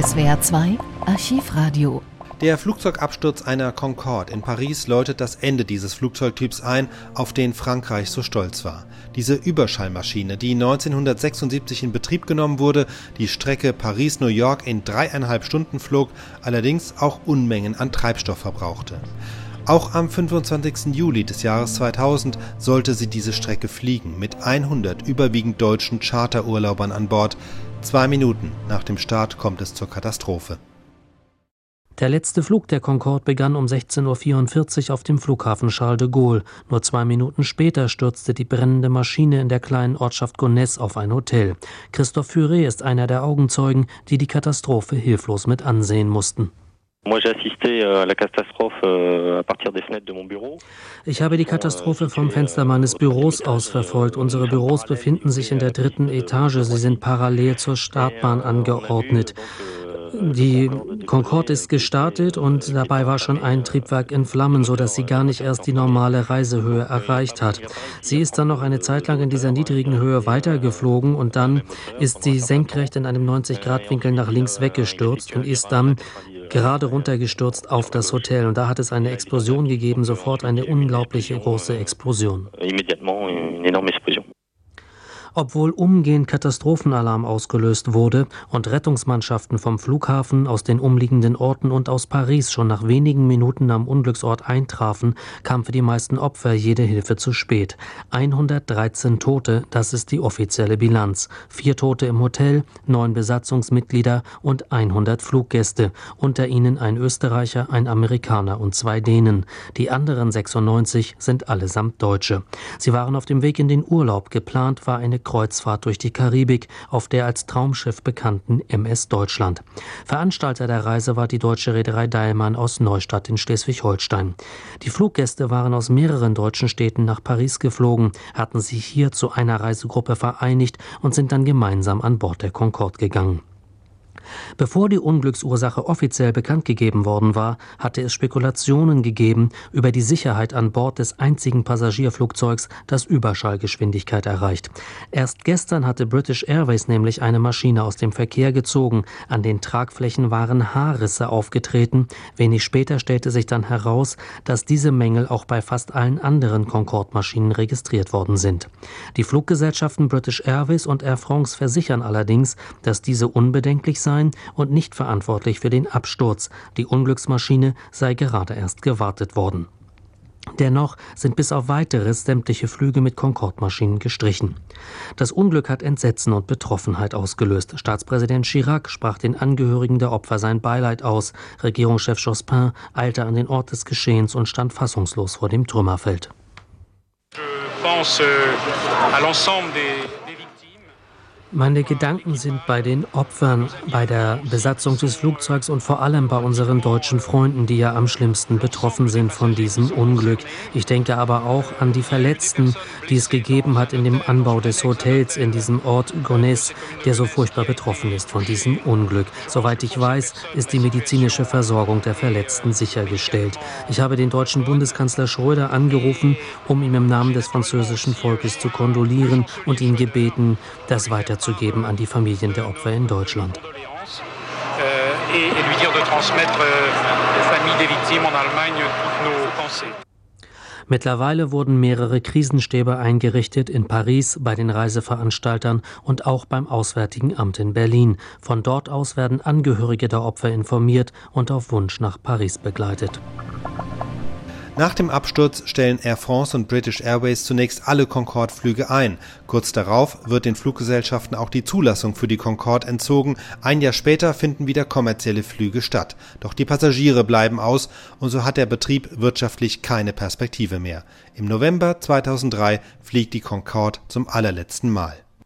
SWR 2 Archivradio der Flugzeugabsturz einer Concorde in Paris läutet das Ende dieses Flugzeugtyps ein, auf den Frankreich so stolz war. Diese Überschallmaschine, die 1976 in Betrieb genommen wurde, die Strecke Paris-New York in dreieinhalb Stunden flog, allerdings auch Unmengen an Treibstoff verbrauchte. Auch am 25. Juli des Jahres 2000 sollte sie diese Strecke fliegen, mit 100 überwiegend deutschen Charterurlaubern an Bord. Zwei Minuten nach dem Start kommt es zur Katastrophe. Der letzte Flug der Concorde begann um 16.44 Uhr auf dem Flughafen Charles de Gaulle. Nur zwei Minuten später stürzte die brennende Maschine in der kleinen Ortschaft Gonesse auf ein Hotel. Christoph Furet ist einer der Augenzeugen, die die Katastrophe hilflos mit ansehen mussten. Euh, euh, ich habe die Katastrophe vom Fenster meines Büros aus verfolgt. Unsere Büros befinden sich in der dritten Etage. Sie sind parallel zur Startbahn angeordnet. Die Concorde ist gestartet und dabei war schon ein Triebwerk in Flammen, so dass sie gar nicht erst die normale Reisehöhe erreicht hat. Sie ist dann noch eine Zeit lang in dieser niedrigen Höhe weitergeflogen und dann ist sie senkrecht in einem 90-Grad-Winkel nach links weggestürzt und ist dann gerade runtergestürzt auf das Hotel. Und da hat es eine Explosion gegeben, sofort eine unglaubliche große Explosion. Obwohl umgehend Katastrophenalarm ausgelöst wurde und Rettungsmannschaften vom Flughafen, aus den umliegenden Orten und aus Paris schon nach wenigen Minuten am Unglücksort eintrafen, kam für die meisten Opfer jede Hilfe zu spät. 113 Tote, das ist die offizielle Bilanz. Vier Tote im Hotel, neun Besatzungsmitglieder und 100 Fluggäste. Unter ihnen ein Österreicher, ein Amerikaner und zwei Dänen. Die anderen 96 sind allesamt Deutsche. Sie waren auf dem Weg in den Urlaub. Geplant war eine Kreuzfahrt durch die Karibik auf der als Traumschiff bekannten MS Deutschland. Veranstalter der Reise war die deutsche Reederei Deilmann aus Neustadt in Schleswig-Holstein. Die Fluggäste waren aus mehreren deutschen Städten nach Paris geflogen, hatten sich hier zu einer Reisegruppe vereinigt und sind dann gemeinsam an Bord der Concorde gegangen. Bevor die Unglücksursache offiziell bekannt gegeben worden war, hatte es Spekulationen gegeben über die Sicherheit an Bord des einzigen Passagierflugzeugs, das Überschallgeschwindigkeit erreicht. Erst gestern hatte British Airways nämlich eine Maschine aus dem Verkehr gezogen. An den Tragflächen waren Haarrisse aufgetreten. Wenig später stellte sich dann heraus, dass diese Mängel auch bei fast allen anderen Concorde-Maschinen registriert worden sind. Die Fluggesellschaften British Airways und Air France versichern allerdings, dass diese unbedenklich seien sein und nicht verantwortlich für den Absturz. Die Unglücksmaschine sei gerade erst gewartet worden. Dennoch sind bis auf weiteres sämtliche Flüge mit Concorde-Maschinen gestrichen. Das Unglück hat Entsetzen und Betroffenheit ausgelöst. Staatspräsident Chirac sprach den Angehörigen der Opfer sein Beileid aus. Regierungschef Jospin eilte an den Ort des Geschehens und stand fassungslos vor dem Trümmerfeld. Je pense des meine Gedanken sind bei den Opfern, bei der Besatzung des Flugzeugs und vor allem bei unseren deutschen Freunden, die ja am schlimmsten betroffen sind von diesem Unglück. Ich denke aber auch an die Verletzten, die es gegeben hat in dem Anbau des Hotels in diesem Ort Gonesse, der so furchtbar betroffen ist von diesem Unglück. Soweit ich weiß, ist die medizinische Versorgung der Verletzten sichergestellt. Ich habe den deutschen Bundeskanzler Schröder angerufen, um ihm im Namen des französischen Volkes zu kondolieren und ihn gebeten, das weiter weiterzugeben an die Familien der Opfer in Deutschland. Euh, Mittlerweile wurden mehrere Krisenstäbe eingerichtet in Paris, bei den Reiseveranstaltern und auch beim Auswärtigen Amt in Berlin. Von dort aus werden Angehörige der Opfer informiert und auf Wunsch nach Paris begleitet. Nach dem Absturz stellen Air France und British Airways zunächst alle Concorde-Flüge ein. Kurz darauf wird den Fluggesellschaften auch die Zulassung für die Concorde entzogen. Ein Jahr später finden wieder kommerzielle Flüge statt. Doch die Passagiere bleiben aus und so hat der Betrieb wirtschaftlich keine Perspektive mehr. Im November 2003 fliegt die Concorde zum allerletzten Mal.